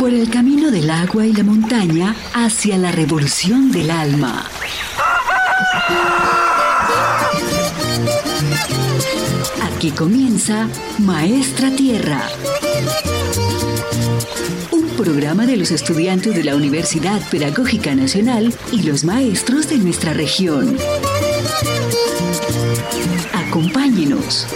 por el camino del agua y la montaña hacia la revolución del alma. Aquí comienza Maestra Tierra. Un programa de los estudiantes de la Universidad Pedagógica Nacional y los maestros de nuestra región. Acompáñenos.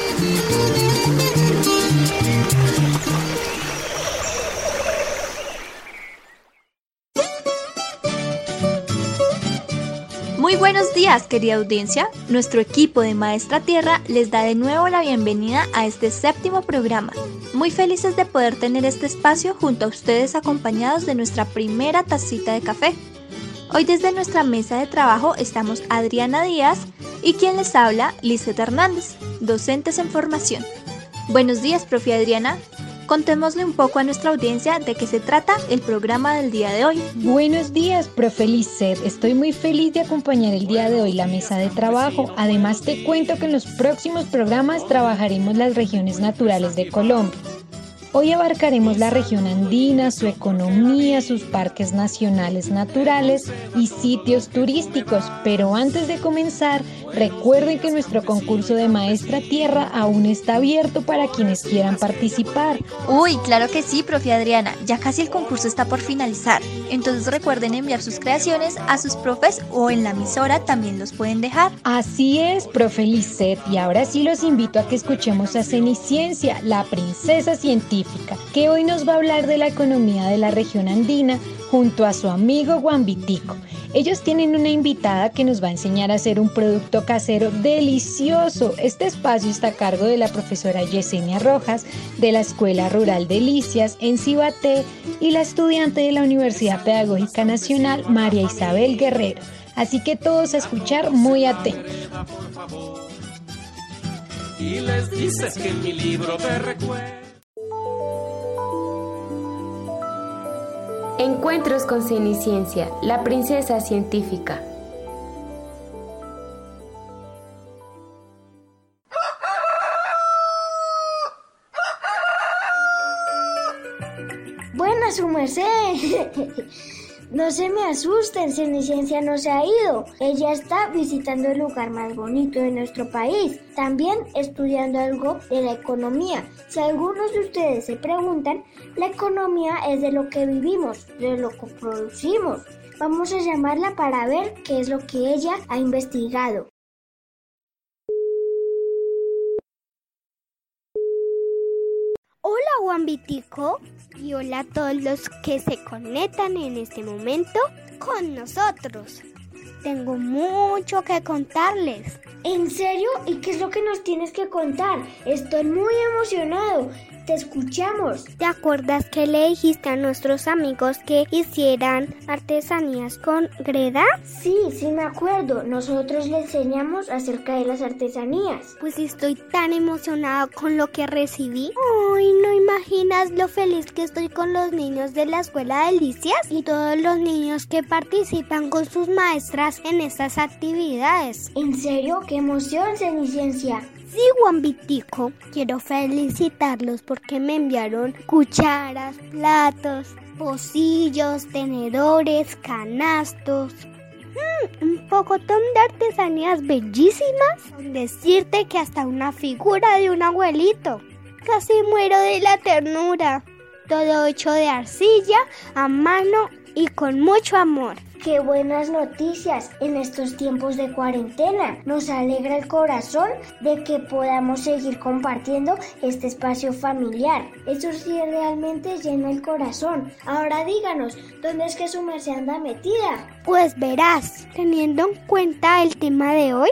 Buenos días, querida audiencia. Nuestro equipo de Maestra Tierra les da de nuevo la bienvenida a este séptimo programa. Muy felices de poder tener este espacio junto a ustedes acompañados de nuestra primera tacita de café. Hoy desde nuestra mesa de trabajo estamos Adriana Díaz y quien les habla, Lizeth Hernández, docentes en formación. Buenos días, profe Adriana. Contémosle un poco a nuestra audiencia de qué se trata el programa del día de hoy. Buenos días, profe Lizeth. Estoy muy feliz de acompañar el día de hoy la mesa de trabajo. Además, te cuento que en los próximos programas trabajaremos las regiones naturales de Colombia. Hoy abarcaremos la región andina, su economía, sus parques nacionales naturales y sitios turísticos. Pero antes de comenzar, recuerden que nuestro concurso de Maestra Tierra aún está abierto para quienes quieran participar. Uy, claro que sí, profe Adriana. Ya casi el concurso está por finalizar. Entonces recuerden enviar sus creaciones a sus profes o en la emisora también los pueden dejar. Así es, profe Lisset. Y ahora sí los invito a que escuchemos a Ceniciencia, la princesa científica que hoy nos va a hablar de la economía de la región andina junto a su amigo Guambitico. Ellos tienen una invitada que nos va a enseñar a hacer un producto casero delicioso. Este espacio está a cargo de la profesora Yesenia Rojas de la Escuela Rural Delicias en Cibaté y la estudiante de la Universidad Pedagógica Nacional María Isabel Guerrero. Así que todos a escuchar muy atentos. Y les dices que mi libro te recuerdo. Encuentros con Ceniciencia, la princesa científica. Buenas, su merced. No se me asusten, Cenicienta no se ha ido. Ella está visitando el lugar más bonito de nuestro país, también estudiando algo de la economía. Si algunos de ustedes se preguntan, la economía es de lo que vivimos, de lo que producimos. Vamos a llamarla para ver qué es lo que ella ha investigado. Hola Juan Vitico y hola a todos los que se conectan en este momento con nosotros. Tengo mucho que contarles. ¿En serio? ¿Y qué es lo que nos tienes que contar? Estoy muy emocionado. Te escuchamos. ¿Te acuerdas que le dijiste a nuestros amigos que hicieran artesanías con greda? Sí, sí me acuerdo. Nosotros le enseñamos acerca de las artesanías. Pues estoy tan emocionada con lo que recibí. Ay, no imaginas lo feliz que estoy con los niños de la escuela de Delicias y todos los niños que participan con sus maestras en estas actividades. ¿En serio? ¡Qué emoción, Ceniciencia! Sí, Juan Vitico, quiero felicitarlos porque me enviaron cucharas, platos, pocillos, tenedores, canastos. Mm, un pocotón de artesanías bellísimas. Decirte que hasta una figura de un abuelito. Casi muero de la ternura. Todo hecho de arcilla, a mano y con mucho amor. Qué buenas noticias en estos tiempos de cuarentena. Nos alegra el corazón de que podamos seguir compartiendo este espacio familiar. Eso sí realmente llena el corazón. Ahora díganos, ¿dónde es que su merced anda metida? Pues verás, teniendo en cuenta el tema de hoy,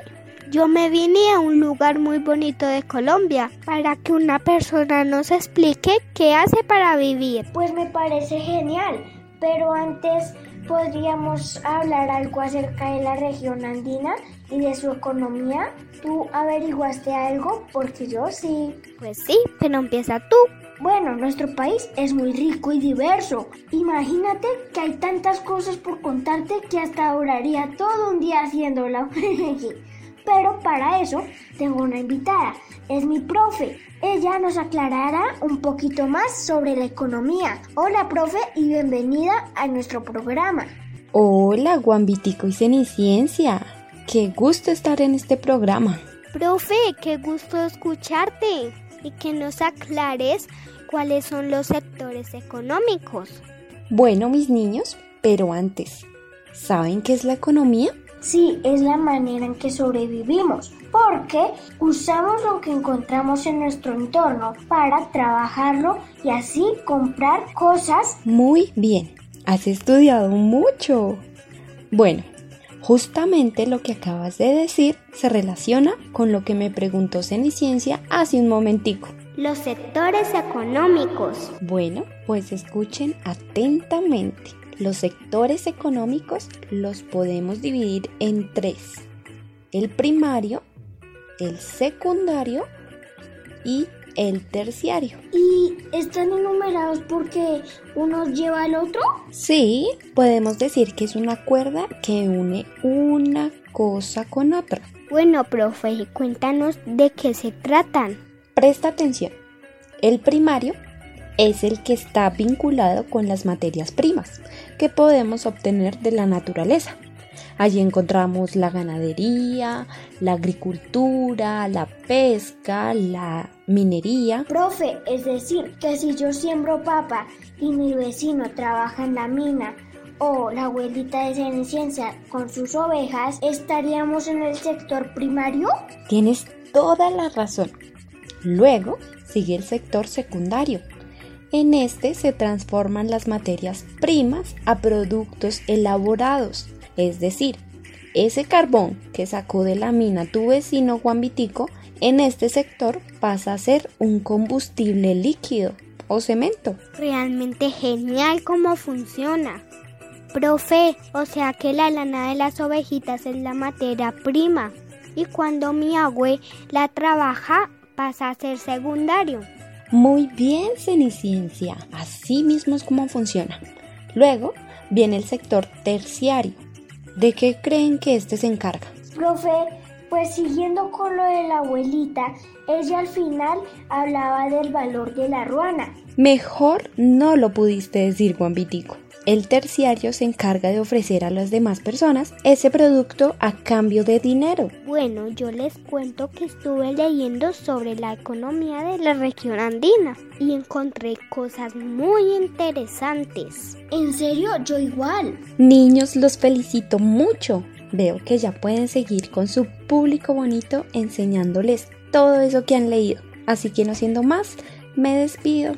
yo me vine a un lugar muy bonito de Colombia para que una persona nos explique qué hace para vivir. Pues me parece genial, pero antes podríamos hablar algo acerca de la región andina y de su economía. ¿Tú averiguaste algo? Porque yo sí. Pues sí, pero empieza tú. Bueno, nuestro país es muy rico y diverso. Imagínate que hay tantas cosas por contarte que hasta duraría todo un día haciéndolo. Pero para eso tengo una invitada, es mi profe. Ella nos aclarará un poquito más sobre la economía. Hola profe y bienvenida a nuestro programa. Hola Guambitico y Ceniciencia, qué gusto estar en este programa. Profe, qué gusto escucharte y que nos aclares cuáles son los sectores económicos. Bueno, mis niños, pero antes, ¿saben qué es la economía? Sí, es la manera en que sobrevivimos, porque usamos lo que encontramos en nuestro entorno para trabajarlo y así comprar cosas. Muy bien, has estudiado mucho. Bueno, justamente lo que acabas de decir se relaciona con lo que me preguntó Ceniciencia hace un momentico. Los sectores económicos. Bueno, pues escuchen atentamente. Los sectores económicos los podemos dividir en tres. El primario, el secundario y el terciario. ¿Y están enumerados porque uno lleva al otro? Sí, podemos decir que es una cuerda que une una cosa con otra. Bueno, profe, cuéntanos de qué se tratan. Presta atención. El primario es el que está vinculado con las materias primas que podemos obtener de la naturaleza. Allí encontramos la ganadería, la agricultura, la pesca, la minería. Profe, es decir, que si yo siembro papa y mi vecino trabaja en la mina o la abuelita de Cenicienta con sus ovejas, ¿estaríamos en el sector primario? Tienes toda la razón. Luego sigue el sector secundario, en este se transforman las materias primas a productos elaborados, es decir, ese carbón que sacó de la mina tu vecino Juan Vitico, en este sector pasa a ser un combustible líquido o cemento. Realmente genial cómo funciona. Profe, o sea que la lana de las ovejitas es la materia prima y cuando mi abue la trabaja pasa a ser secundario. Muy bien, Ceniciencia. Así mismo es como funciona. Luego viene el sector terciario. ¿De qué creen que este se encarga? Profe, pues siguiendo con lo de la abuelita, ella al final hablaba del valor de la ruana. Mejor no lo pudiste decir, Juan Vitico. El terciario se encarga de ofrecer a las demás personas ese producto a cambio de dinero. Bueno, yo les cuento que estuve leyendo sobre la economía de la región andina y encontré cosas muy interesantes. ¿En serio? Yo igual. Niños, los felicito mucho. Veo que ya pueden seguir con su público bonito enseñándoles todo eso que han leído. Así que no siendo más, me despido.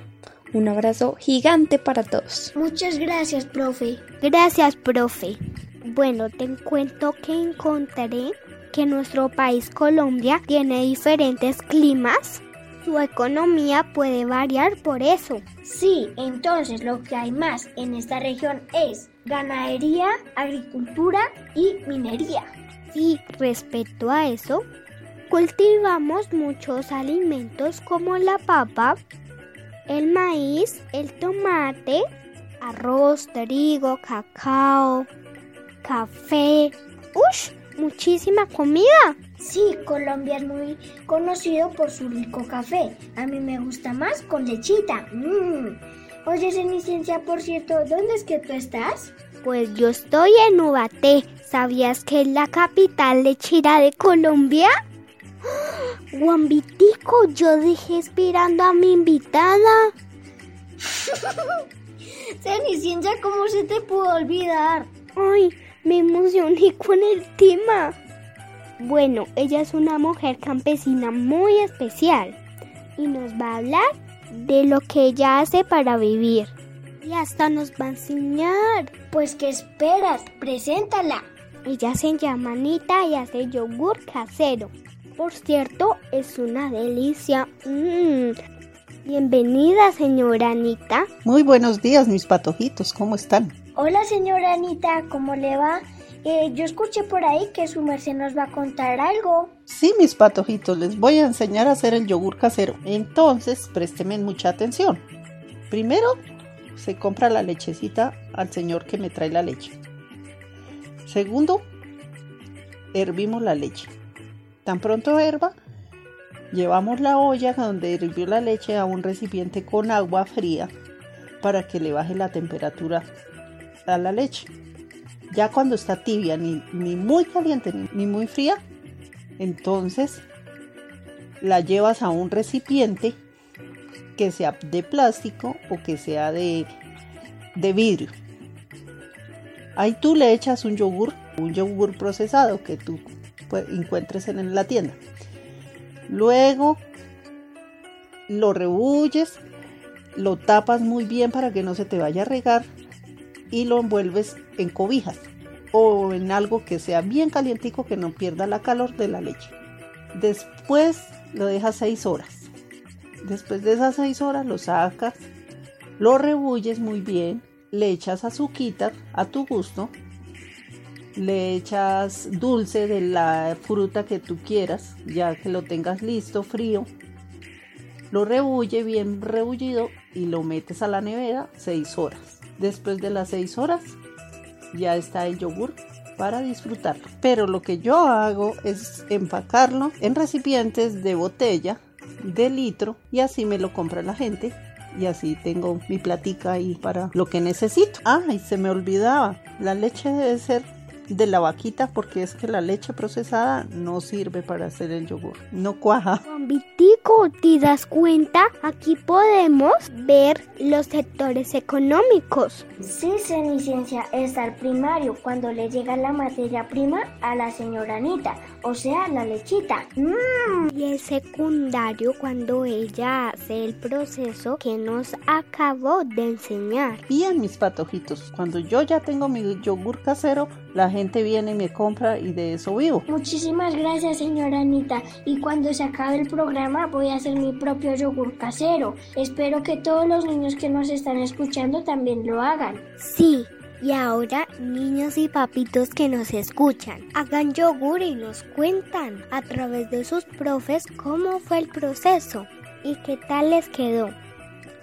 Un abrazo gigante para todos. Muchas gracias, profe. Gracias, profe. Bueno, te cuento que encontré que nuestro país Colombia tiene diferentes climas. Su economía puede variar por eso. Sí, entonces lo que hay más en esta región es ganadería, agricultura y minería. Y respecto a eso, cultivamos muchos alimentos como la papa, el maíz, el tomate, arroz, trigo, cacao, café. ¡Ush! Muchísima comida. Sí, Colombia es muy conocido por su rico café. A mí me gusta más con lechita. Mm. Oye, Cenicienta, por cierto, ¿dónde es que tú estás? Pues yo estoy en Ubaté. ¿Sabías que es la capital lechera de Colombia? Guambitico, yo dejé esperando a mi invitada. Cenicienta, ¿cómo se te pudo olvidar? Ay, me emocioné con el tema. Bueno, ella es una mujer campesina muy especial y nos va a hablar de lo que ella hace para vivir. Y hasta nos va a enseñar. Pues, ¿qué esperas? Preséntala. Ella se llama Anita y hace yogur casero. Por cierto, es una delicia. Mm. Bienvenida, señora Anita. Muy buenos días, mis patojitos. ¿Cómo están? Hola, señora Anita. ¿Cómo le va? Eh, yo escuché por ahí que su merced nos va a contar algo. Sí, mis patojitos, les voy a enseñar a hacer el yogur casero. Entonces, présteme mucha atención. Primero, se compra la lechecita al señor que me trae la leche. Segundo, hervimos la leche. Tan pronto herva, llevamos la olla donde hirvió la leche a un recipiente con agua fría para que le baje la temperatura a la leche. Ya cuando está tibia, ni, ni muy caliente ni muy fría, entonces la llevas a un recipiente que sea de plástico o que sea de, de vidrio. Ahí tú le echas un yogur, un yogur procesado que tú encuentres en la tienda. Luego lo rebulles, lo tapas muy bien para que no se te vaya a regar y lo envuelves en cobijas o en algo que sea bien calientico que no pierda la calor de la leche. Después lo dejas 6 horas. Después de esas 6 horas lo sacas, lo rebulles muy bien, le echas azúcar a tu gusto, le echas dulce de la fruta que tú quieras, ya que lo tengas listo, frío. Lo rebulle bien rebullido y lo metes a la nevera 6 horas. Después de las 6 horas ya está el yogur para disfrutarlo. Pero lo que yo hago es empacarlo en recipientes de botella de litro y así me lo compra la gente y así tengo mi platica ahí para lo que necesito. Ay, se me olvidaba, la leche debe ser de la vaquita porque es que la leche procesada no sirve para hacer el yogur, no cuaja. Vitico, ¿te das cuenta? Aquí podemos ver los sectores económicos. Sí, Cenicienta, está el primario cuando le llega la materia prima a la señora Anita, o sea, la lechita. Mm. Y el secundario cuando ella hace el proceso que nos acabó de enseñar. Bien, mis patojitos, cuando yo ya tengo mi yogur casero, la gente viene y me compra y de eso vivo. Muchísimas gracias, señora Anita. Y cuando se acabe el programa voy a hacer mi propio yogur casero. Espero que todos los niños que nos están escuchando también lo hagan. Sí. Y ahora, niños y papitos que nos escuchan, hagan yogur y nos cuentan a través de sus profes cómo fue el proceso y qué tal les quedó.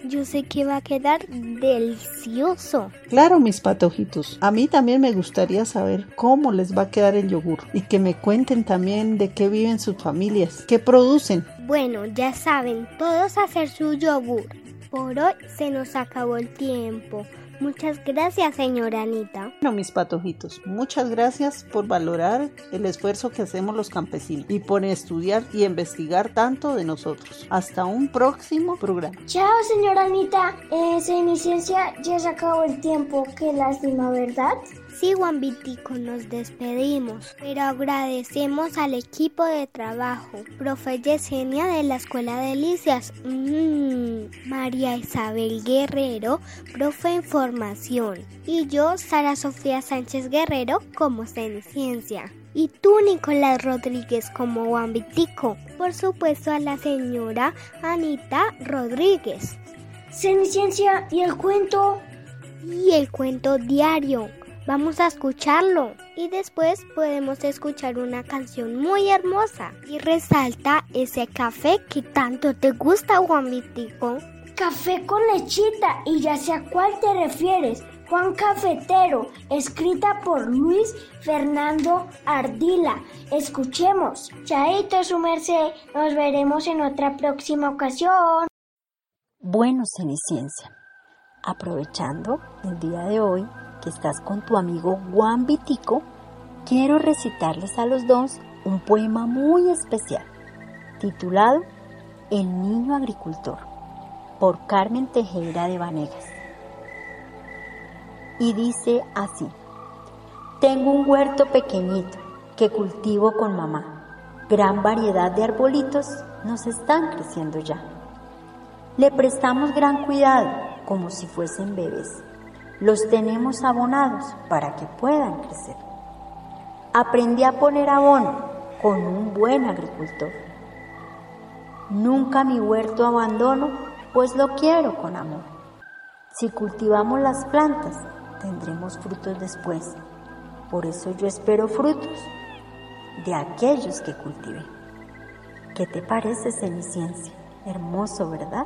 Yo sé que va a quedar delicioso. Claro, mis patojitos. A mí también me gustaría saber cómo les va a quedar el yogur y que me cuenten también de qué viven sus familias, qué producen. Bueno, ya saben, todos hacer su yogur. Por hoy se nos acabó el tiempo. Muchas gracias, señora Anita. Bueno, mis patojitos, muchas gracias por valorar el esfuerzo que hacemos los campesinos y por estudiar y investigar tanto de nosotros. Hasta un próximo programa. Chao, señora Anita. Eh, mi ciencia ya se acabó el tiempo. Qué lástima, ¿verdad? Sí, Juan Vitico, nos despedimos, pero agradecemos al equipo de trabajo, profe Yesenia de la Escuela de Delicias, mm, María Isabel Guerrero, profe en formación, y yo, Sara Sofía Sánchez Guerrero, como Ciencia. Y tú, Nicolás Rodríguez, como Juan Vitico. Por supuesto, a la señora Anita Rodríguez. Cenicienta, ¿y el cuento? Y el cuento diario Vamos a escucharlo y después podemos escuchar una canción muy hermosa y resalta ese café que tanto te gusta, Juan Vitico. Café con lechita y ya sé a cuál te refieres. Juan Cafetero, escrita por Luis Fernando Ardila. Escuchemos. Chaito, su merced. Nos veremos en otra próxima ocasión. Bueno, Cenicienta, aprovechando el día de hoy, que estás con tu amigo Juan Vitico, quiero recitarles a los dos un poema muy especial, titulado El niño agricultor, por Carmen Tejera de Vanegas. Y dice así, tengo un huerto pequeñito que cultivo con mamá. Gran variedad de arbolitos nos están creciendo ya. Le prestamos gran cuidado como si fuesen bebés los tenemos abonados para que puedan crecer. Aprendí a poner abono con un buen agricultor. Nunca mi huerto abandono, pues lo quiero con amor. Si cultivamos las plantas, tendremos frutos después. Por eso yo espero frutos de aquellos que cultivé. ¿Qué te parece, Cenicienta? Hermoso, ¿verdad?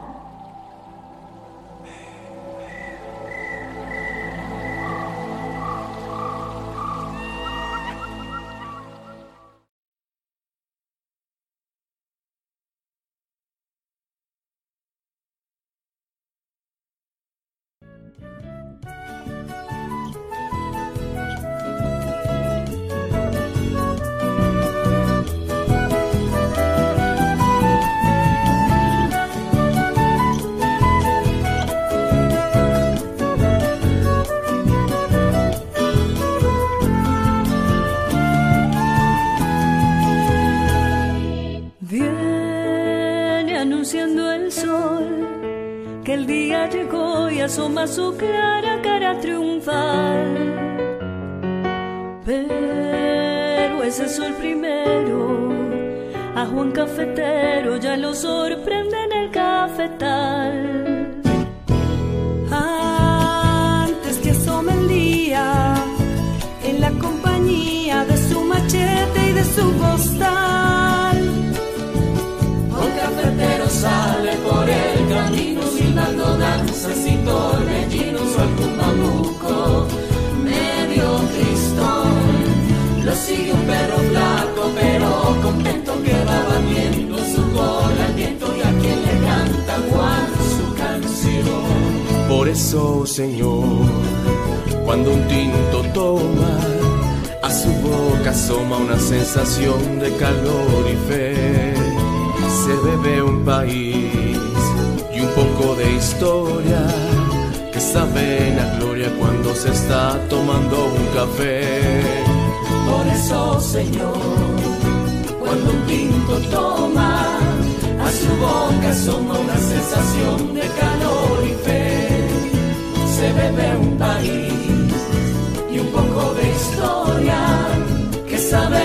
Su clara cara triunfal. Pero ese es el primero, a Juan Cafetero ya lo sorprende en el cafetal. Antes que asome el día, en la compañía de su machete y de su postal. Un cafetero sale por el camino silbando danzas y torbellinos su canción. Por eso, Señor, cuando un tinto toma, a su boca asoma una sensación de calor y fe. Se bebe un país y un poco de historia que saben a gloria cuando se está tomando un café. Por eso, Señor, cuando un tinto toma, su boca asoma una sensación de calor y fe. Se bebe un país y un poco de historia que saben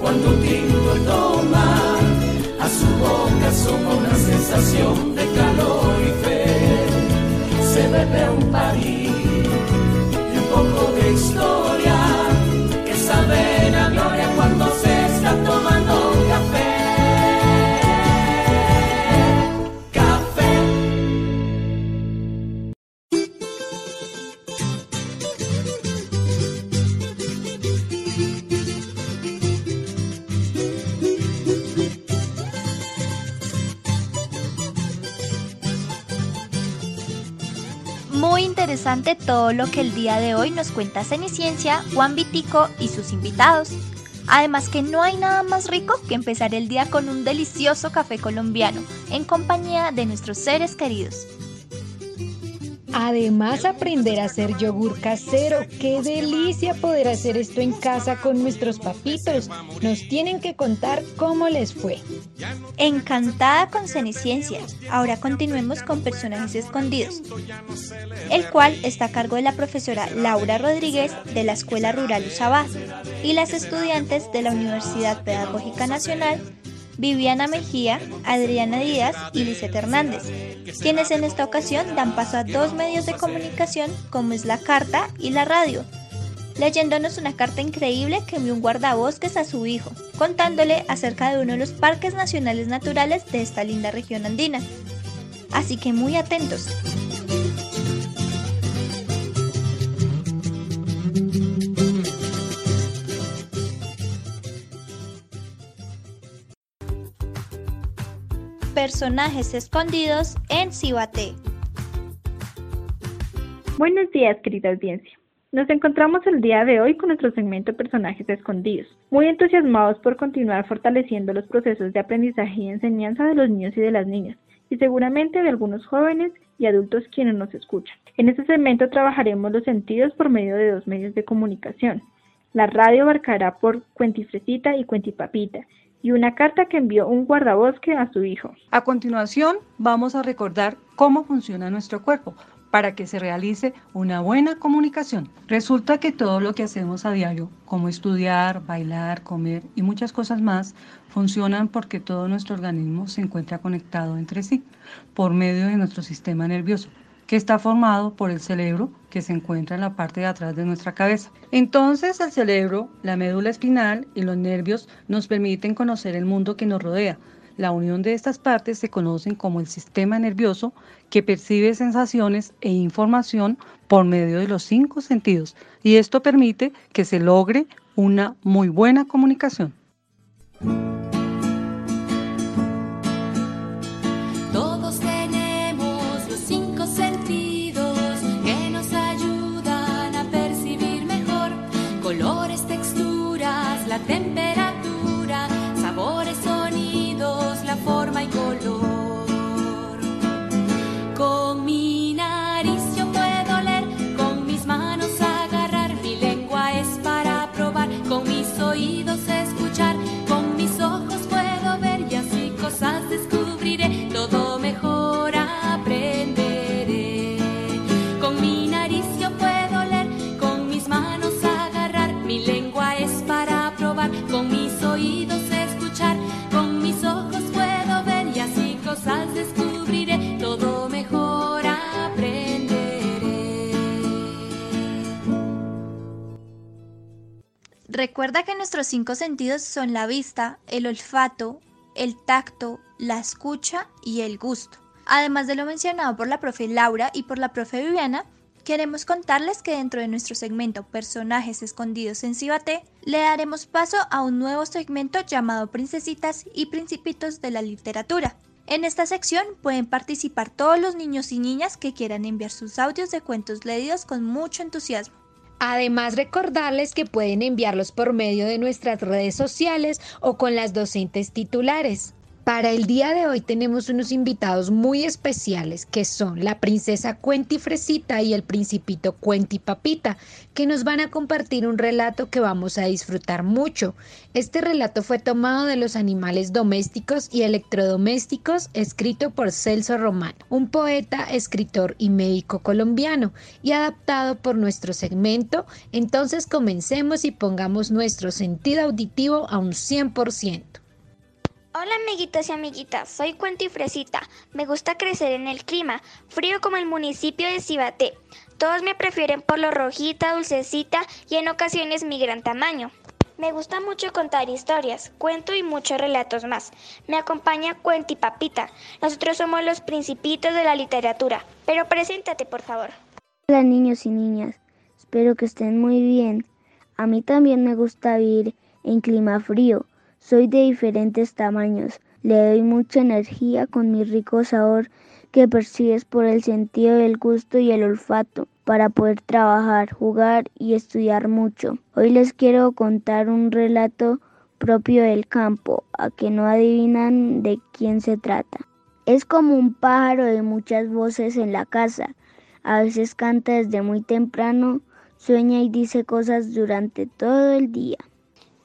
Cuando un tinto toma, a su boca asoma una sensación todo lo que el día de hoy nos cuenta Ceniciencia, Juan Vitico y sus invitados. Además que no hay nada más rico que empezar el día con un delicioso café colombiano en compañía de nuestros seres queridos. Además, aprender a hacer yogur casero. ¡Qué delicia poder hacer esto en casa con nuestros papitos! Nos tienen que contar cómo les fue. Encantada con Ceniciencia. Ahora continuemos con personajes escondidos, el cual está a cargo de la profesora Laura Rodríguez de la Escuela Rural Usabá y las estudiantes de la Universidad Pedagógica Nacional Viviana Mejía, Adriana Díaz y Lisette Hernández, quienes en esta ocasión dan paso a dos medios de comunicación como es la carta y la radio, leyéndonos una carta increíble que envió un guardabosques a su hijo, contándole acerca de uno de los parques nacionales naturales de esta linda región andina. Así que muy atentos. Personajes escondidos en Cibate. Buenos días, querida audiencia. Nos encontramos el día de hoy con nuestro segmento Personajes Escondidos, muy entusiasmados por continuar fortaleciendo los procesos de aprendizaje y enseñanza de los niños y de las niñas, y seguramente de algunos jóvenes y adultos quienes nos escuchan. En este segmento trabajaremos los sentidos por medio de dos medios de comunicación. La radio abarcará por Cuentifresita y Cuentipapita, y una carta que envió un guardabosque a su hijo. A continuación, vamos a recordar cómo funciona nuestro cuerpo para que se realice una buena comunicación. Resulta que todo lo que hacemos a diario, como estudiar, bailar, comer y muchas cosas más, funcionan porque todo nuestro organismo se encuentra conectado entre sí por medio de nuestro sistema nervioso que está formado por el cerebro que se encuentra en la parte de atrás de nuestra cabeza. Entonces el cerebro, la médula espinal y los nervios nos permiten conocer el mundo que nos rodea, la unión de estas partes se conocen como el sistema nervioso que percibe sensaciones e información por medio de los cinco sentidos y esto permite que se logre una muy buena comunicación. Tempe nuestros cinco sentidos son la vista, el olfato, el tacto, la escucha y el gusto. Además de lo mencionado por la profe Laura y por la profe Viviana, queremos contarles que dentro de nuestro segmento Personajes escondidos en Cibaté, le daremos paso a un nuevo segmento llamado Princesitas y Principitos de la Literatura. En esta sección pueden participar todos los niños y niñas que quieran enviar sus audios de cuentos leídos con mucho entusiasmo. Además, recordarles que pueden enviarlos por medio de nuestras redes sociales o con las docentes titulares. Para el día de hoy tenemos unos invitados muy especiales que son la princesa Cuentifresita y el principito Cuentipapita, que nos van a compartir un relato que vamos a disfrutar mucho. Este relato fue tomado de los animales domésticos y electrodomésticos, escrito por Celso Román, un poeta, escritor y médico colombiano, y adaptado por nuestro segmento. Entonces comencemos y pongamos nuestro sentido auditivo a un 100%. Hola amiguitos y amiguitas, soy Cuentifresita. Me gusta crecer en el clima, frío como el municipio de Cibaté. Todos me prefieren por lo rojita, dulcecita y en ocasiones mi gran tamaño. Me gusta mucho contar historias, cuento y muchos relatos más. Me acompaña Cuentipapita. Nosotros somos los principitos de la literatura. Pero preséntate, por favor. Hola niños y niñas, espero que estén muy bien. A mí también me gusta vivir en clima frío. Soy de diferentes tamaños. Le doy mucha energía con mi rico sabor que percibes por el sentido del gusto y el olfato para poder trabajar, jugar y estudiar mucho. Hoy les quiero contar un relato propio del campo, a que no adivinan de quién se trata. Es como un pájaro de muchas voces en la casa. A veces canta desde muy temprano, sueña y dice cosas durante todo el día.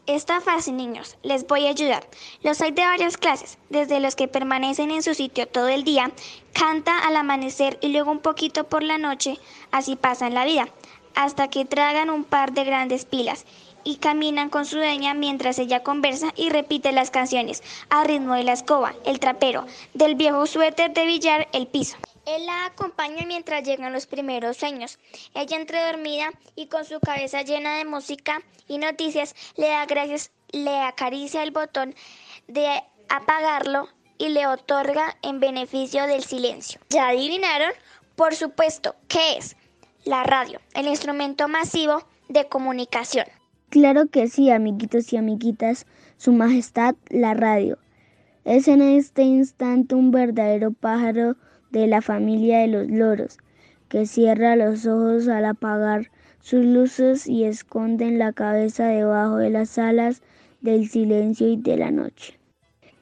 Está fácil, niños. Les voy a ayudar. Los hay de varias clases, desde los que permanecen en su sitio todo el día, canta al amanecer y luego un poquito por la noche, así pasan la vida, hasta que tragan un par de grandes pilas y caminan con su dueña mientras ella conversa y repite las canciones a ritmo de la escoba, el trapero, del viejo suéter de billar, el piso. Él la acompaña mientras llegan los primeros sueños. Ella entre dormida y con su cabeza llena de música y noticias le da gracias, le acaricia el botón de apagarlo y le otorga en beneficio del silencio. ¿Ya adivinaron? Por supuesto, ¿qué es? La radio, el instrumento masivo de comunicación. Claro que sí, amiguitos y amiguitas, Su Majestad la radio. Es en este instante un verdadero pájaro de la familia de los loros, que cierra los ojos al apagar sus luces y esconden la cabeza debajo de las alas del silencio y de la noche.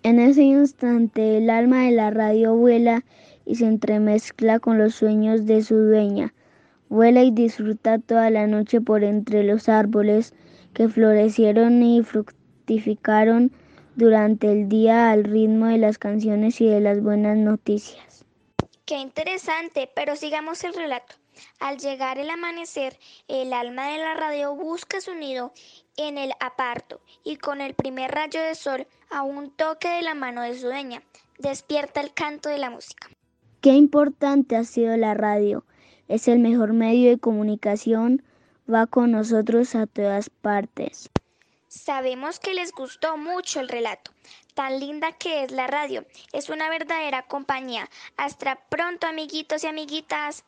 En ese instante el alma de la radio vuela y se entremezcla con los sueños de su dueña. Vuela y disfruta toda la noche por entre los árboles que florecieron y fructificaron durante el día al ritmo de las canciones y de las buenas noticias. Qué interesante, pero sigamos el relato. Al llegar el amanecer, el alma de la radio busca su nido en el aparto y con el primer rayo de sol, a un toque de la mano de su dueña, despierta el canto de la música. Qué importante ha sido la radio. Es el mejor medio de comunicación. Va con nosotros a todas partes. Sabemos que les gustó mucho el relato. Tan linda que es la radio. Es una verdadera compañía. Hasta pronto, amiguitos y amiguitas.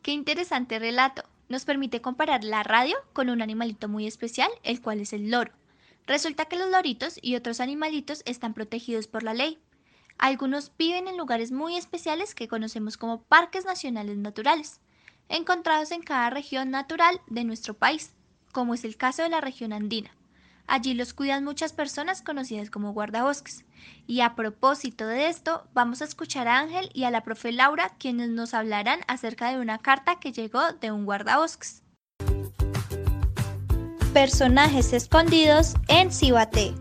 Qué interesante relato. Nos permite comparar la radio con un animalito muy especial, el cual es el loro. Resulta que los loritos y otros animalitos están protegidos por la ley. Algunos viven en lugares muy especiales que conocemos como parques nacionales naturales, encontrados en cada región natural de nuestro país, como es el caso de la región andina. Allí los cuidan muchas personas conocidas como guardabosques. Y a propósito de esto, vamos a escuchar a Ángel y a la profe Laura, quienes nos hablarán acerca de una carta que llegó de un guardabosques. Personajes escondidos en Cibate.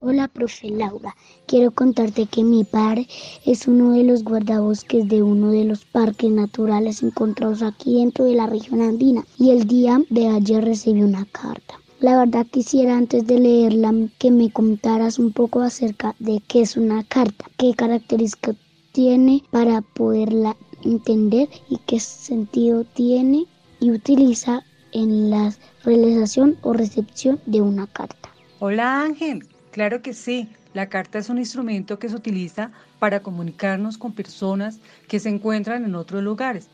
Hola, profe Laura. Quiero contarte que mi padre es uno de los guardabosques de uno de los parques naturales encontrados aquí dentro de la región andina y el día de ayer recibí una carta. La verdad quisiera antes de leerla que me contaras un poco acerca de qué es una carta, qué características tiene para poderla entender y qué sentido tiene y utiliza en la realización o recepción de una carta. Hola Ángel, Claro que sí. La carta es un instrumento que se utiliza para comunicarnos con personas que se encuentran en otros lugares.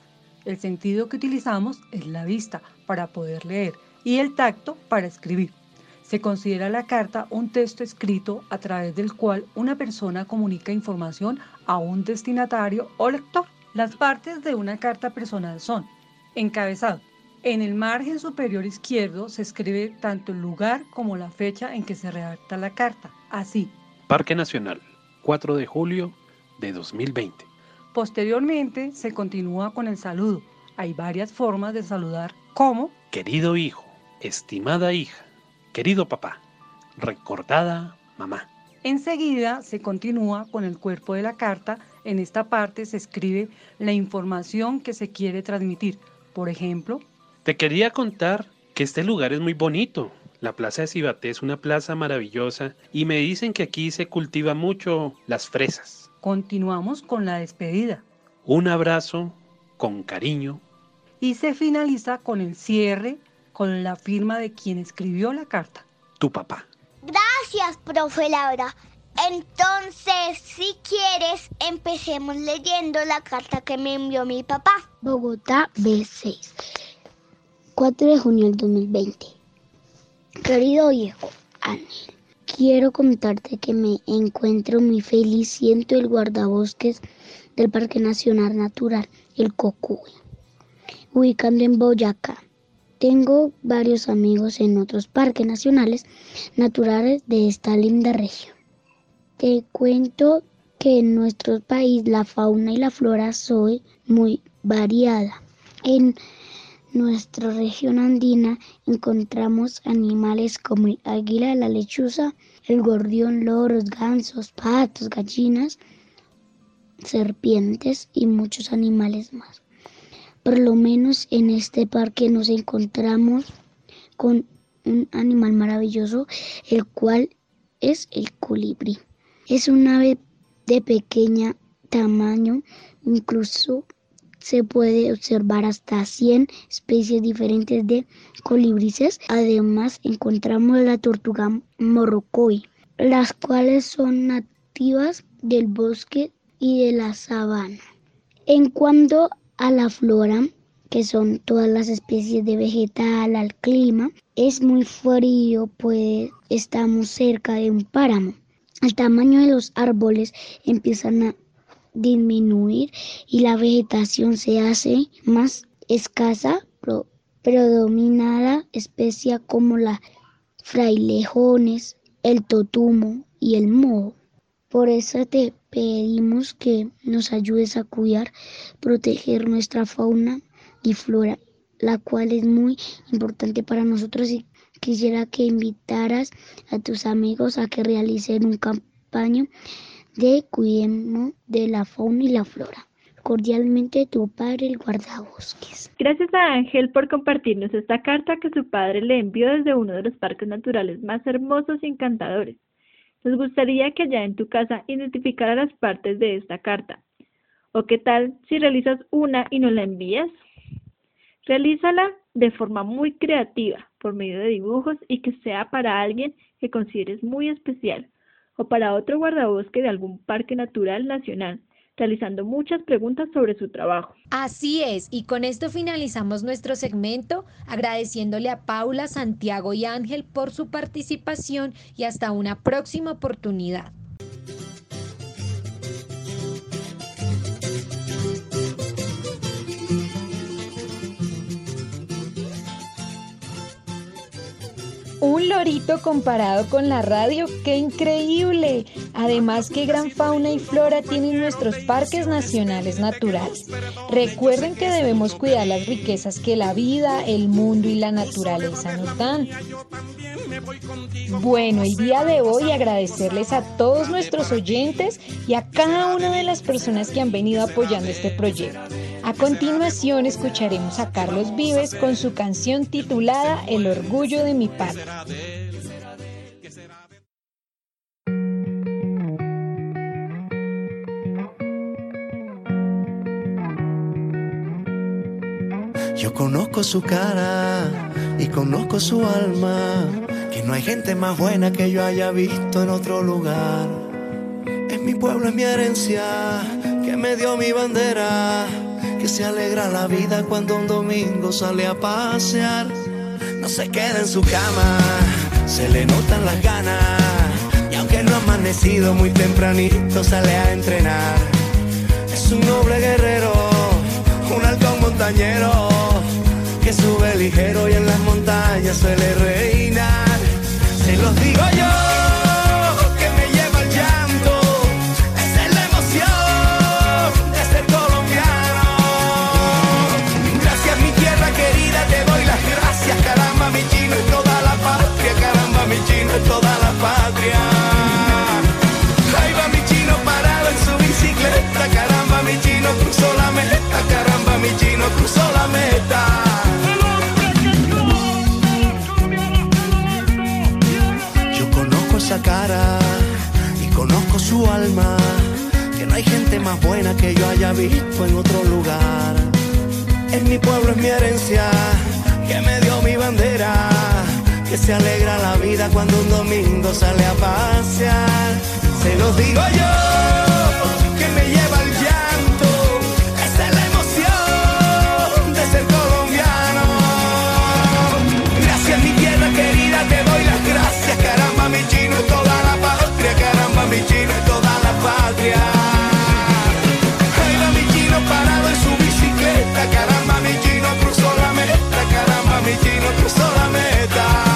El sentido que utilizamos es la vista para poder leer y el tacto para escribir. Se considera la carta un texto escrito a través del cual una persona comunica información a un destinatario o lector. Las partes de una carta personal son encabezado, en el margen superior izquierdo se escribe tanto el lugar como la fecha en que se redacta la carta. Así. Parque Nacional, 4 de julio de 2020. Posteriormente se continúa con el saludo. Hay varias formas de saludar como Querido hijo, estimada hija, querido papá, recordada mamá. Enseguida se continúa con el cuerpo de la carta. En esta parte se escribe la información que se quiere transmitir. Por ejemplo, te quería contar que este lugar es muy bonito. La plaza de Cibaté es una plaza maravillosa y me dicen que aquí se cultiva mucho las fresas. Continuamos con la despedida. Un abrazo con cariño. Y se finaliza con el cierre con la firma de quien escribió la carta. Tu papá. Gracias, profe Laura. Entonces, si quieres, empecemos leyendo la carta que me envió mi papá. Bogotá B6. 4 de junio del 2020. Querido hijo Ángel, quiero contarte que me encuentro muy feliz siento el guardabosques del Parque Nacional Natural, el Cocuy, ubicando en Boyacá. Tengo varios amigos en otros parques nacionales naturales de esta linda región. Te cuento que en nuestro país la fauna y la flora son muy variada. En nuestra región andina encontramos animales como el águila, la lechuza, el gordión, loros, gansos, patos, gallinas, serpientes y muchos animales más. Por lo menos en este parque nos encontramos con un animal maravilloso, el cual es el colibrí. Es un ave de pequeña tamaño, incluso se puede observar hasta 100 especies diferentes de colibrices. Además, encontramos la tortuga morrocoy, las cuales son nativas del bosque y de la sabana. En cuanto a la flora, que son todas las especies de vegetal, al clima, es muy frío, pues estamos cerca de un páramo. El tamaño de los árboles empiezan a disminuir y la vegetación se hace más escasa, predominada especie como la frailejones, el totumo y el moho. Por eso te pedimos que nos ayudes a cuidar, proteger nuestra fauna y flora, la cual es muy importante para nosotros y quisiera que invitaras a tus amigos a que realicen un campaña de cuidemos de la fauna y la flora. Cordialmente tu padre, el guardabosques. Gracias a Ángel por compartirnos esta carta que su padre le envió desde uno de los parques naturales más hermosos y encantadores. Nos gustaría que allá en tu casa identificara las partes de esta carta. ¿O qué tal si realizas una y nos la envías? Realízala de forma muy creativa, por medio de dibujos y que sea para alguien que consideres muy especial o para otro guardabosque de algún parque natural nacional realizando muchas preguntas sobre su trabajo. Así es, y con esto finalizamos nuestro segmento, agradeciéndole a Paula, Santiago y Ángel por su participación y hasta una próxima oportunidad. Un lorito comparado con la radio, ¡qué increíble! Además, qué gran fauna y flora tienen nuestros parques nacionales naturales. Recuerden que debemos cuidar las riquezas que la vida, el mundo y la naturaleza nos dan. Bueno, el día de hoy agradecerles a todos nuestros oyentes y a cada una de las personas que han venido apoyando este proyecto. A continuación escucharemos a Carlos Vives con su canción titulada El orgullo de mi padre. Yo conozco su cara y conozco su alma, que no hay gente más buena que yo haya visto en otro lugar. Es mi pueblo, es mi herencia, que me dio mi bandera que se alegra la vida cuando un domingo sale a pasear. No se queda en su cama, se le notan las ganas. Y aunque no ha amanecido muy tempranito, sale a entrenar. Es un noble guerrero, un halcón montañero, que sube ligero y en las montañas suele reinar. Toda la patria. Ahí va mi chino parado en su bicicleta, caramba mi chino cruzó la meta, caramba mi chino cruzó la meta. Yo conozco esa cara y conozco su alma, que no hay gente más buena que yo haya visto en otro lugar. En mi pueblo es mi herencia, que me dio mi bandera se alegra la vida cuando un domingo sale a pasear. Se los digo yo, que me lleva el llanto, esa es la emoción de ser colombiano. Gracias mi tierra querida, te doy las gracias, caramba mi chino es toda la patria, caramba mi chino es toda la patria. Va mi chino parado en su bicicleta, caramba mi chino cruzó la meta, caramba mi chino cruzó la meta.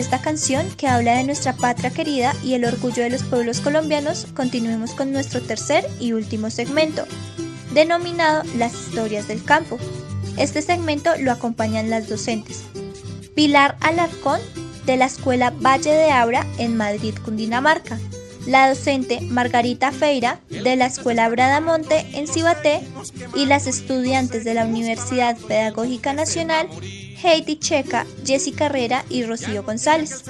Esta canción que habla de nuestra patria querida y el orgullo de los pueblos colombianos, continuemos con nuestro tercer y último segmento, denominado Las historias del campo. Este segmento lo acompañan las docentes. Pilar Alarcón, de la Escuela Valle de Abra en Madrid, Cundinamarca. La docente Margarita Feira, de la Escuela Bradamonte en Cibaté. Y las estudiantes de la Universidad Pedagógica Nacional, Heidi Checa, Jessica Herrera y Rocío González.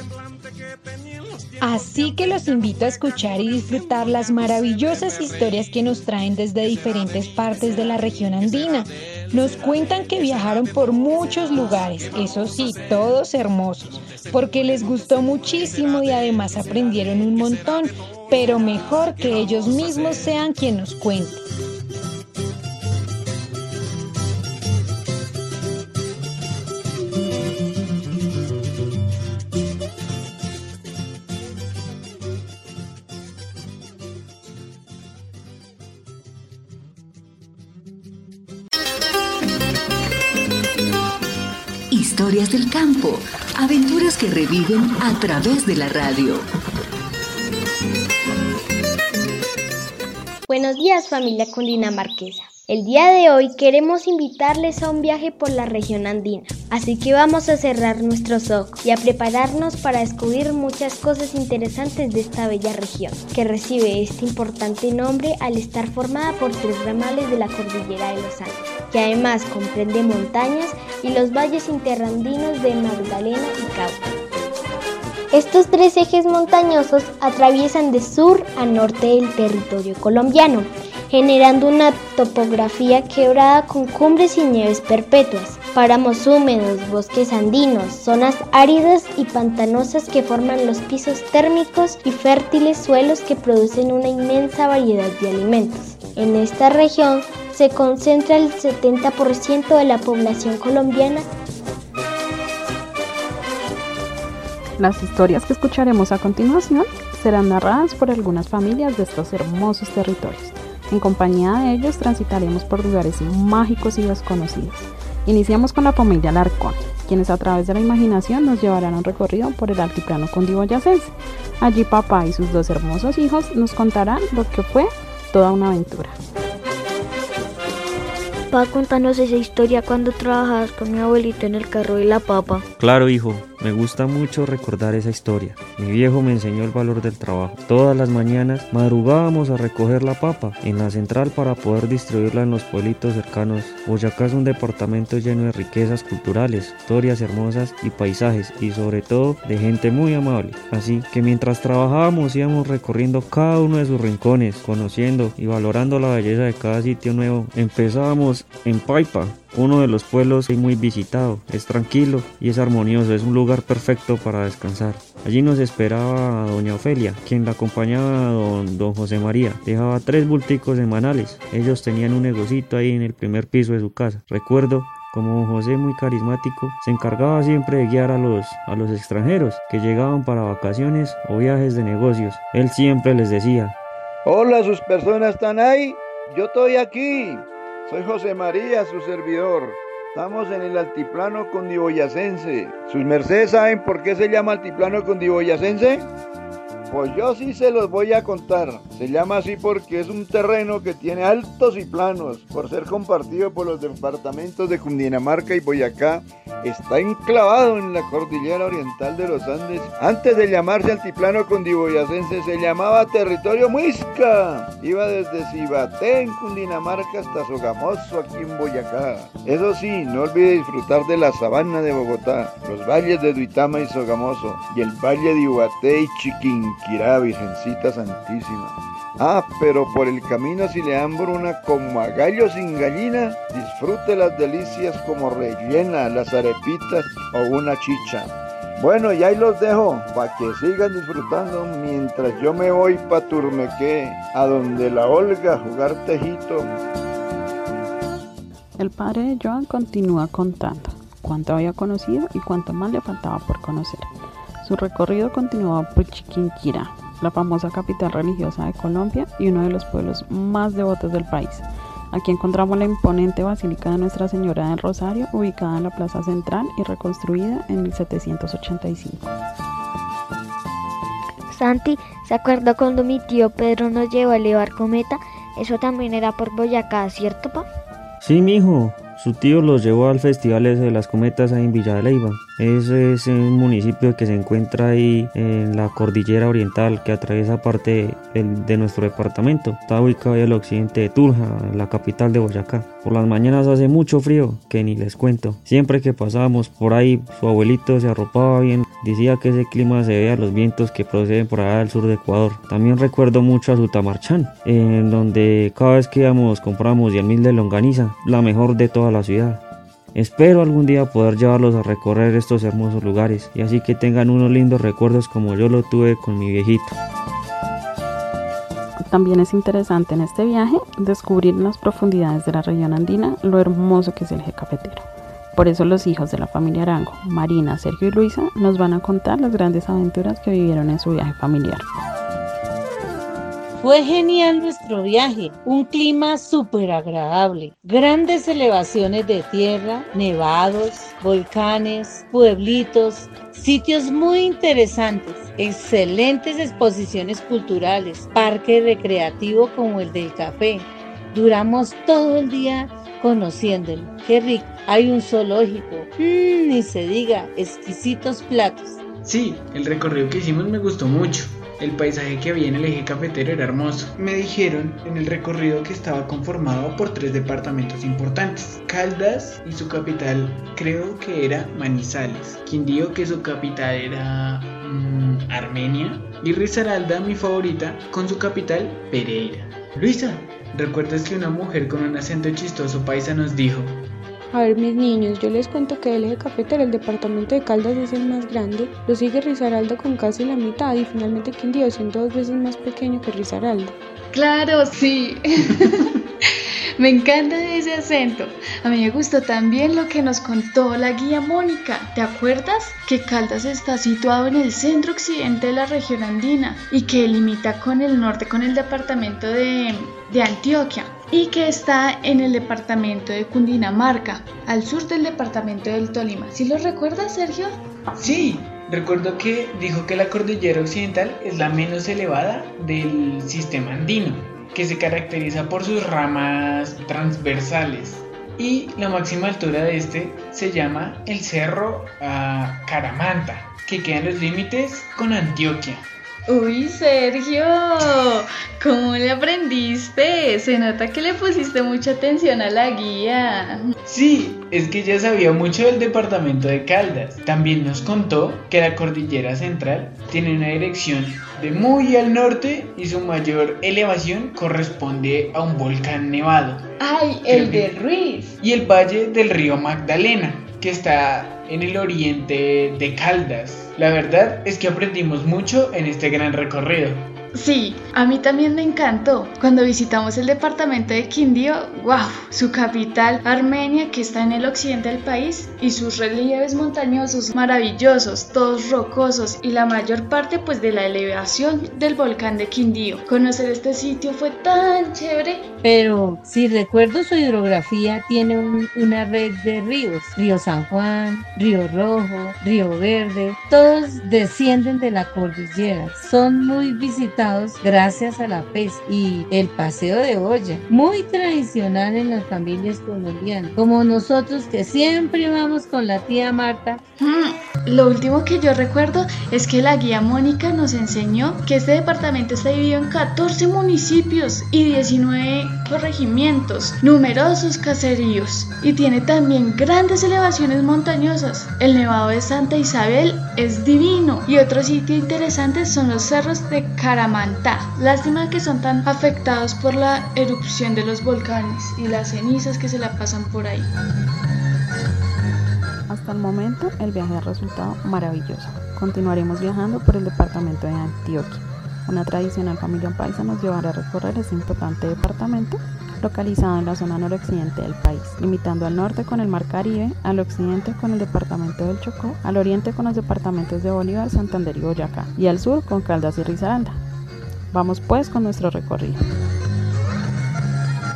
Así que los invito a escuchar y disfrutar las maravillosas historias que nos traen desde diferentes partes de la región andina. Nos cuentan que viajaron por muchos lugares, eso sí, todos hermosos, porque les gustó muchísimo y además aprendieron un montón, pero mejor que ellos mismos sean quien nos cuente. Del campo, aventuras que reviven a través de la radio. Buenos días familia Marquesa. El día de hoy queremos invitarles a un viaje por la región andina, así que vamos a cerrar nuestros ojos y a prepararnos para descubrir muchas cosas interesantes de esta bella región, que recibe este importante nombre al estar formada por tres ramales de la cordillera de los Andes, que además comprende montañas y los valles interrandinos de Magdalena y Cauca. Estos tres ejes montañosos atraviesan de sur a norte el territorio colombiano generando una topografía quebrada con cumbres y nieves perpetuas, páramos húmedos, bosques andinos, zonas áridas y pantanosas que forman los pisos térmicos y fértiles suelos que producen una inmensa variedad de alimentos. En esta región se concentra el 70% de la población colombiana Las historias que escucharemos a continuación serán narradas por algunas familias de estos hermosos territorios. En compañía de ellos transitaremos por lugares mágicos y desconocidos. Iniciamos con la familia Larcón, quienes a través de la imaginación nos llevarán un recorrido por el altiplano cundiboyacense. Allí papá y sus dos hermosos hijos nos contarán lo que fue toda una aventura. Papá, contanos esa historia cuando trabajabas con mi abuelito en el carro de la papa. Claro, hijo, me gusta mucho recordar esa historia. Mi viejo me enseñó el valor del trabajo. Todas las mañanas madrugábamos a recoger la papa en la central para poder distribuirla en los pueblitos cercanos. Boyacá es un departamento lleno de riquezas culturales, historias hermosas y paisajes y sobre todo de gente muy amable. Así que mientras trabajábamos íbamos recorriendo cada uno de sus rincones, conociendo y valorando la belleza de cada sitio nuevo. Empezábamos en Paipa, uno de los pueblos muy visitado. Es tranquilo y es armonioso, es un lugar perfecto para descansar. Allí nos esperaba doña Ofelia, quien la acompañaba a don, don José María. Dejaba tres bulticos semanales. Ellos tenían un negocito ahí en el primer piso de su casa. Recuerdo como José muy carismático, se encargaba siempre de guiar a los, a los extranjeros que llegaban para vacaciones o viajes de negocios. Él siempre les decía, Hola, sus personas están ahí, yo estoy aquí. Soy José María, su servidor. Estamos en el altiplano condiboyacense. ¿Sus mercedes saben por qué se llama altiplano condiboyacense? Pues yo sí se los voy a contar. Se llama así porque es un terreno que tiene altos y planos. Por ser compartido por los departamentos de Cundinamarca y Boyacá, está enclavado en la cordillera oriental de los Andes. Antes de llamarse altiplano condiboyacense, se llamaba territorio Muisca. Iba desde Cibaté en Cundinamarca hasta Sogamoso aquí en Boyacá. Eso sí, no olvide disfrutar de la sabana de Bogotá, los valles de Duitama y Sogamoso, y el valle de Ibaté y Chiquín Quirá, Virgencita Santísima. Ah, pero por el camino si le una como a gallo sin gallina, disfrute las delicias como rellena, las arepitas o una chicha. Bueno, y ahí los dejo para que sigan disfrutando mientras yo me voy pa' Turmequé, a donde la Olga jugar tejito. El padre de Joan continúa contando cuánto había conocido y cuánto más le faltaba por conocer. Su recorrido continuaba por Chiquinquirá, la famosa capital religiosa de Colombia y uno de los pueblos más devotos del país. Aquí encontramos la imponente Basílica de Nuestra Señora del Rosario, ubicada en la Plaza Central y reconstruida en 1785. Santi, ¿se acuerda cuando mi tío Pedro nos llevó a elevar cometa? Eso también era por Boyacá, ¿cierto, pa? Sí, mijo. Su tío los llevó al festival ese de las cometas ahí en Villa de Leyva. Ese es un municipio que se encuentra ahí en la cordillera oriental que atraviesa parte de nuestro departamento. Está ubicado ahí al occidente de Turja, la capital de Boyacá. Por las mañanas hace mucho frío, que ni les cuento. Siempre que pasábamos por ahí, su abuelito se arropaba bien. Decía que ese clima se ve a los vientos que proceden por allá del sur de Ecuador. También recuerdo mucho a Sutamarchán, en donde cada vez que íbamos compramos 10.000 de longaniza, la mejor de toda la ciudad. Espero algún día poder llevarlos a recorrer estos hermosos lugares y así que tengan unos lindos recuerdos como yo lo tuve con mi viejito. También es interesante en este viaje descubrir en las profundidades de la región andina lo hermoso que es el eje cafetero. Por eso los hijos de la familia Arango, Marina, Sergio y Luisa, nos van a contar las grandes aventuras que vivieron en su viaje familiar. Fue genial nuestro viaje, un clima súper agradable, grandes elevaciones de tierra, nevados, volcanes, pueblitos, sitios muy interesantes, excelentes exposiciones culturales, parque recreativo como el del café. Duramos todo el día conociéndolo. Qué rico. Hay un zoológico. Mm, ni se diga, exquisitos platos. Sí, el recorrido que hicimos me gustó mucho. El paisaje que había en el eje cafetero era hermoso. Me dijeron en el recorrido que estaba conformado por tres departamentos importantes. Caldas y su capital creo que era Manizales. Quindío que su capital era mm, Armenia. Y Risaralda, mi favorita, con su capital Pereira. Luisa, ¿recuerdas que una mujer con un acento chistoso paisa nos dijo, a ver, mis niños, yo les cuento que el eje cafetero, el departamento de Caldas, es el más grande, lo sigue Risaralda con casi la mitad y finalmente Quindío siendo dos veces más pequeño que Risaralda. Claro, sí. me encanta ese acento. A mí me gustó también lo que nos contó la guía Mónica. ¿Te acuerdas? Que Caldas está situado en el centro occidente de la región andina y que limita con el norte con el departamento de, de Antioquia y que está en el departamento de Cundinamarca, al sur del departamento del Tolima. ¿Sí lo recuerdas, Sergio? Sí, recuerdo que dijo que la cordillera occidental es la menos elevada del sistema andino, que se caracteriza por sus ramas transversales. Y la máxima altura de este se llama el Cerro ah, Caramanta, que queda en los límites con Antioquia. Uy, Sergio, ¿cómo le aprendiste? Se nota que le pusiste mucha atención a la guía. Sí, es que ya sabía mucho del departamento de Caldas. También nos contó que la cordillera central tiene una dirección de muy al norte y su mayor elevación corresponde a un volcán nevado. ¡Ay, el de Ruiz! Y el valle del río Magdalena, que está en el oriente de Caldas. La verdad es que aprendimos mucho en este gran recorrido. Sí, a mí también me encantó. Cuando visitamos el departamento de Quindío, wow, su capital, Armenia, que está en el occidente del país, y sus relieves montañosos maravillosos, todos rocosos, y la mayor parte pues de la elevación del volcán de Quindío. Conocer este sitio fue tan chévere. Pero si recuerdo su hidrografía, tiene una red de ríos. Río San Juan, Río Rojo, Río Verde, todos descienden de la cordillera. Son muy visitados gracias a la pez y el paseo de olla, muy tradicional en las familias colombianas, como nosotros que siempre vamos con la tía Marta. Mm, lo último que yo recuerdo es que la guía Mónica nos enseñó que este departamento está dividido en 14 municipios y 19 corregimientos, numerosos caseríos y tiene también grandes elevaciones montañosas. El Nevado de Santa Isabel es divino y otro sitio interesante son los cerros de Lástima que son tan afectados por la erupción de los volcanes y las cenizas que se la pasan por ahí. Hasta el momento el viaje ha resultado maravilloso. Continuaremos viajando por el departamento de Antioquia. Una tradicional familia paisa nos llevará a recorrer ese importante departamento localizado en la zona noroccidente del país, limitando al norte con el Mar Caribe, al occidente con el departamento del Chocó, al oriente con los departamentos de Bolívar, Santander y Boyacá, y al sur con Caldas y Risaralda. Vamos pues con nuestro recorrido.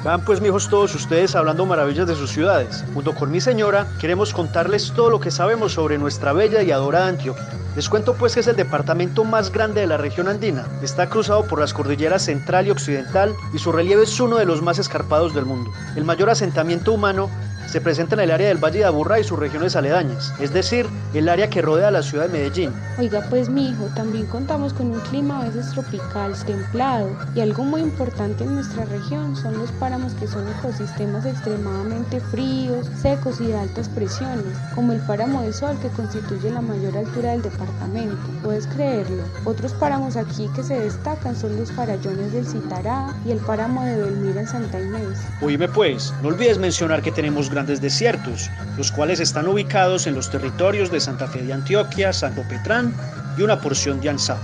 Vean pues, mijos, todos ustedes hablando maravillas de sus ciudades. Junto con mi señora, queremos contarles todo lo que sabemos sobre nuestra bella y adorada Antioquia. Les cuento pues que es el departamento más grande de la región andina. Está cruzado por las cordilleras central y occidental y su relieve es uno de los más escarpados del mundo. El mayor asentamiento humano se presenta en el área del Valle de Aburrá y sus regiones aledañas, es decir, el área que rodea la ciudad de Medellín. Oiga, pues mi hijo, también contamos con un clima a veces tropical, templado, y algo muy importante en nuestra región son los páramos que son ecosistemas extremadamente fríos, secos y de altas presiones, como el páramo de Sol que constituye la mayor altura del departamento. ¿Puedes creerlo? Otros páramos aquí que se destacan son los farallones del Citará y el páramo de Belmira en Santa Inés. Oíme pues, no olvides mencionar que tenemos grandes desiertos, los cuales están ubicados en los territorios de Santa Fe de Antioquia, Santo Petrán y una porción de Ansá.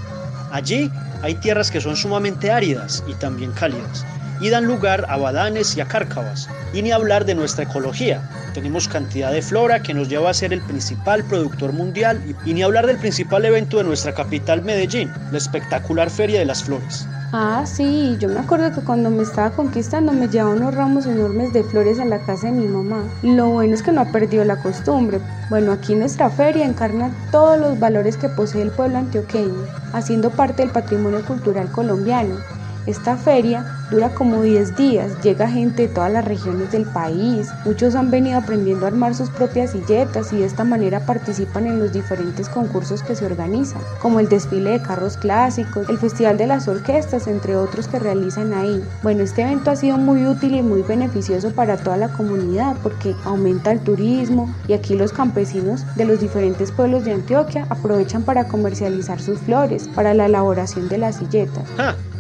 Allí hay tierras que son sumamente áridas y también cálidas, y dan lugar a badanes y a cárcavas, y ni hablar de nuestra ecología. Tenemos cantidad de flora que nos lleva a ser el principal productor mundial, y, y ni hablar del principal evento de nuestra capital Medellín, la espectacular Feria de las Flores. Ah, sí, yo me acuerdo que cuando me estaba conquistando me llevaba unos ramos enormes de flores a la casa de mi mamá. Lo bueno es que no ha perdido la costumbre. Bueno, aquí nuestra feria encarna todos los valores que posee el pueblo antioqueño, haciendo parte del patrimonio cultural colombiano. Esta feria dura como 10 días, llega gente de todas las regiones del país, muchos han venido aprendiendo a armar sus propias silletas y de esta manera participan en los diferentes concursos que se organizan, como el desfile de carros clásicos, el Festival de las Orquestas, entre otros que realizan ahí. Bueno, este evento ha sido muy útil y muy beneficioso para toda la comunidad porque aumenta el turismo y aquí los campesinos de los diferentes pueblos de Antioquia aprovechan para comercializar sus flores para la elaboración de las silletas.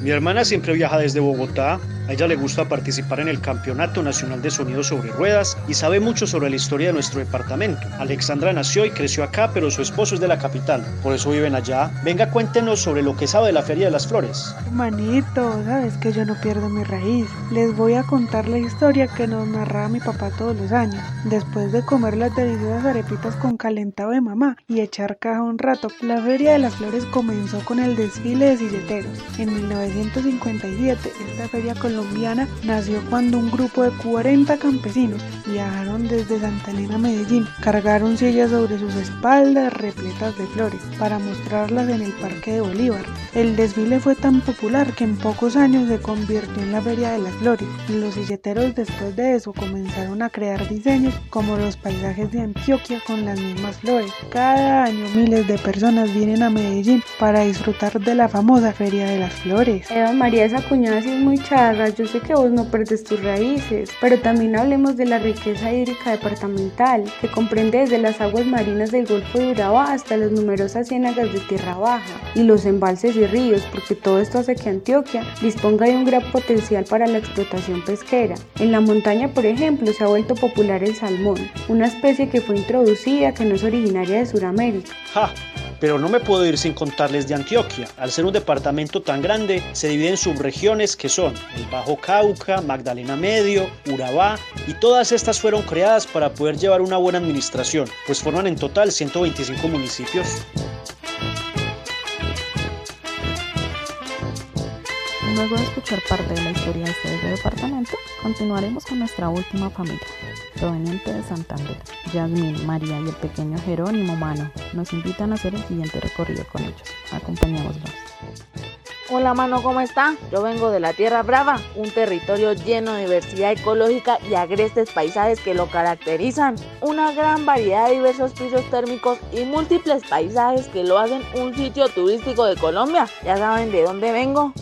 Mi hermana siempre viaja desde Bogotá. A ella le gusta participar en el Campeonato Nacional de Sonido sobre Ruedas y sabe mucho sobre la historia de nuestro departamento. Alexandra nació y creció acá, pero su esposo es de la capital, por eso viven allá. Venga, cuéntenos sobre lo que sabe de la Feria de las Flores. Hermanito, sabes que yo no pierdo mi raíz. Les voy a contar la historia que nos narraba mi papá todos los años. Después de comer las deliciosas arepitas con calentado de mamá y echar caja un rato, la Feria de las Flores comenzó con el desfile de silleteros. En 1957, esta feria colombiana nació cuando un grupo de 40 campesinos viajaron desde Santa Elena a Medellín, cargaron sillas sobre sus espaldas repletas de flores para mostrarlas en el Parque de Bolívar. El desfile fue tan popular que en pocos años se convirtió en la Feria de las Flores y los silleteros después de eso comenzaron a crear diseños como los paisajes de Antioquia con las mismas flores. Cada año miles de personas vienen a Medellín para disfrutar de la famosa Feria de las Flores. Eva María, esa cuñada sí es muy charra, yo sé que vos no perdes tus raíces, pero también hablemos de la riqueza hídrica departamental, que comprende desde las aguas marinas del Golfo de Urabá hasta las numerosas ciénagas de tierra baja y los embalses y ríos, porque todo esto hace que Antioquia disponga de un gran potencial para la explotación pesquera. En la montaña, por ejemplo, se ha vuelto popular el salmón, una especie que fue introducida que no es originaria de Sudamérica. ¡Ja! Pero no me puedo ir sin contarles de Antioquia. Al ser un departamento tan grande, se divide en subregiones que son el Bajo Cauca, Magdalena Medio, Urabá, y todas estas fueron creadas para poder llevar una buena administración, pues forman en total 125 municipios. Luego de escuchar parte de la historia de este departamento, continuaremos con nuestra última familia, proveniente de Santander. Yasmín, María y el pequeño Jerónimo Mano nos invitan a hacer el siguiente recorrido con ellos. Acompañémoslos. Hola mano, ¿cómo está? Yo vengo de la Tierra Brava, un territorio lleno de diversidad ecológica y agrestes paisajes que lo caracterizan. Una gran variedad de diversos pisos térmicos y múltiples paisajes que lo hacen un sitio turístico de Colombia. ¿Ya saben de dónde vengo?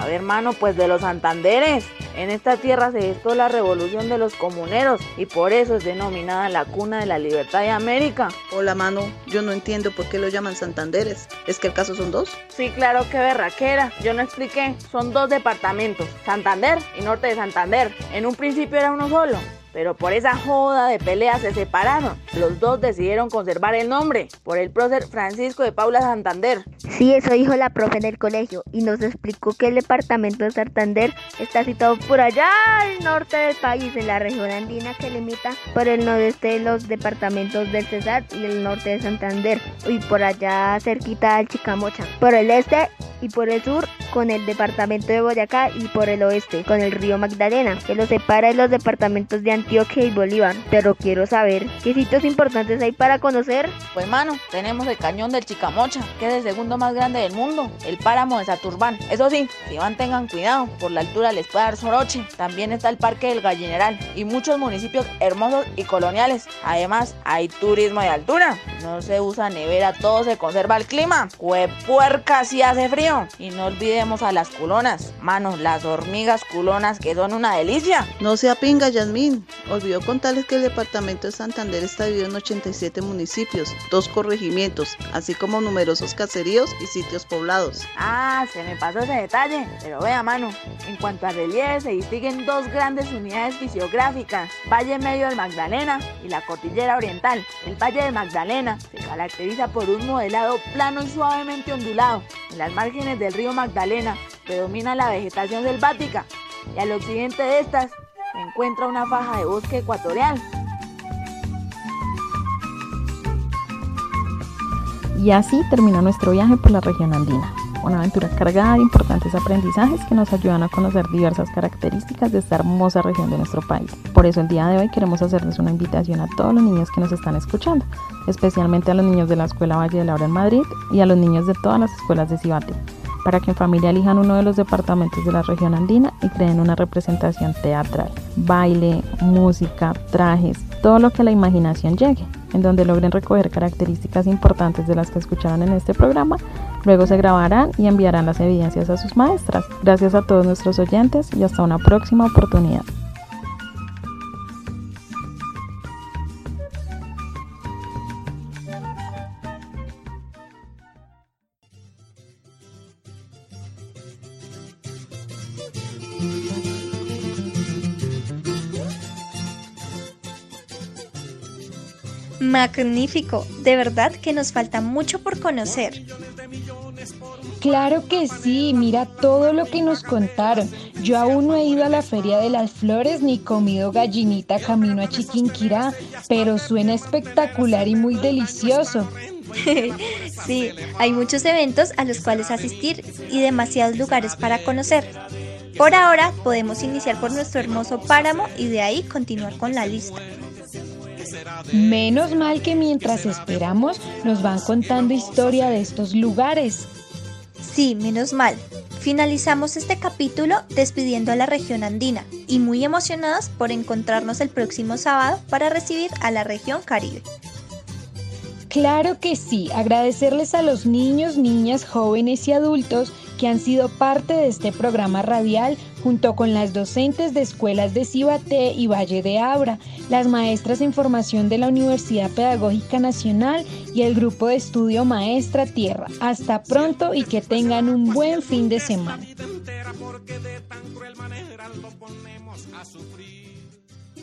A ver, mano, pues de los Santanderes. En esta tierra se gestó la revolución de los comuneros y por eso es denominada la cuna de la libertad de América. Hola, mano, yo no entiendo por qué lo llaman Santanderes. ¿Es que el caso son dos? Sí, claro que berraquera. Yo no expliqué. Son dos departamentos, Santander y Norte de Santander. En un principio era uno solo. Pero por esa joda de pelea se separaron. Los dos decidieron conservar el nombre, por el prócer Francisco de Paula Santander. Sí, eso dijo la profe en el colegio y nos explicó que el departamento de Santander está situado por allá al norte del país, en la región andina que limita por el nordeste de los departamentos del Cesar y el norte de Santander, y por allá cerquita al Chicamocha. Por el este y por el sur con el departamento de Boyacá y por el oeste con el río Magdalena, que lo separa de los departamentos de Antioquia y Bolívar. Pero quiero saber qué sitios importantes hay para conocer. Pues mano, tenemos el cañón del Chicamocha, que es el segundo más grande del mundo, el páramo de Saturbán. Eso sí, si van tengan cuidado, por la altura les puede dar soroche. También está el Parque del Gallineral y muchos municipios hermosos y coloniales. Además, hay turismo de altura. No se usa nevera, todo se conserva el clima. Cuepuerca si hace frío. Y no olvidemos a las culonas. Manos, las hormigas culonas que son una delicia. No se apinga, Yasmín. Olvidó contarles que el departamento de Santander está dividido en 87 municipios, dos corregimientos, así como numerosos caseríos y sitios poblados. Ah, se me pasó ese detalle. Pero vea, mano, en cuanto a relieve se distinguen dos grandes unidades fisiográficas, Valle Medio del Magdalena y la Cordillera Oriental. El Valle del Magdalena se caracteriza por un modelado plano y suavemente ondulado. En las márgenes del río Magdalena predomina la vegetación selvática y al occidente de estas se encuentra una faja de bosque ecuatorial. Y así termina nuestro viaje por la región andina, una aventura cargada de importantes aprendizajes que nos ayudan a conocer diversas características de esta hermosa región de nuestro país. Por eso el día de hoy queremos hacerles una invitación a todos los niños que nos están escuchando, especialmente a los niños de la Escuela Valle de Laura en Madrid y a los niños de todas las escuelas de Cibate, para que en familia elijan uno de los departamentos de la región andina y creen una representación teatral, baile, música, trajes, todo lo que la imaginación llegue, en donde logren recoger características importantes de las que escucharon en este programa. Luego se grabarán y enviarán las evidencias a sus maestras. Gracias a todos nuestros oyentes y hasta una próxima oportunidad. Magnífico, de verdad que nos falta mucho por conocer. Claro que sí, mira todo lo que nos contaron. Yo aún no he ido a la Feria de las Flores ni comido gallinita camino a Chiquinquirá, pero suena espectacular y muy delicioso. sí, hay muchos eventos a los cuales asistir y demasiados lugares para conocer. Por ahora podemos iniciar por nuestro hermoso páramo y de ahí continuar con la lista. Menos mal que mientras esperamos nos van contando historia de estos lugares. Sí, menos mal. Finalizamos este capítulo despidiendo a la región andina y muy emocionados por encontrarnos el próximo sábado para recibir a la región caribe. Claro que sí, agradecerles a los niños, niñas, jóvenes y adultos que han sido parte de este programa radial junto con las docentes de escuelas de Cibaté y Valle de Abra, las maestras en formación de la Universidad Pedagógica Nacional y el grupo de estudio Maestra Tierra. Hasta pronto y que tengan un buen fin de semana.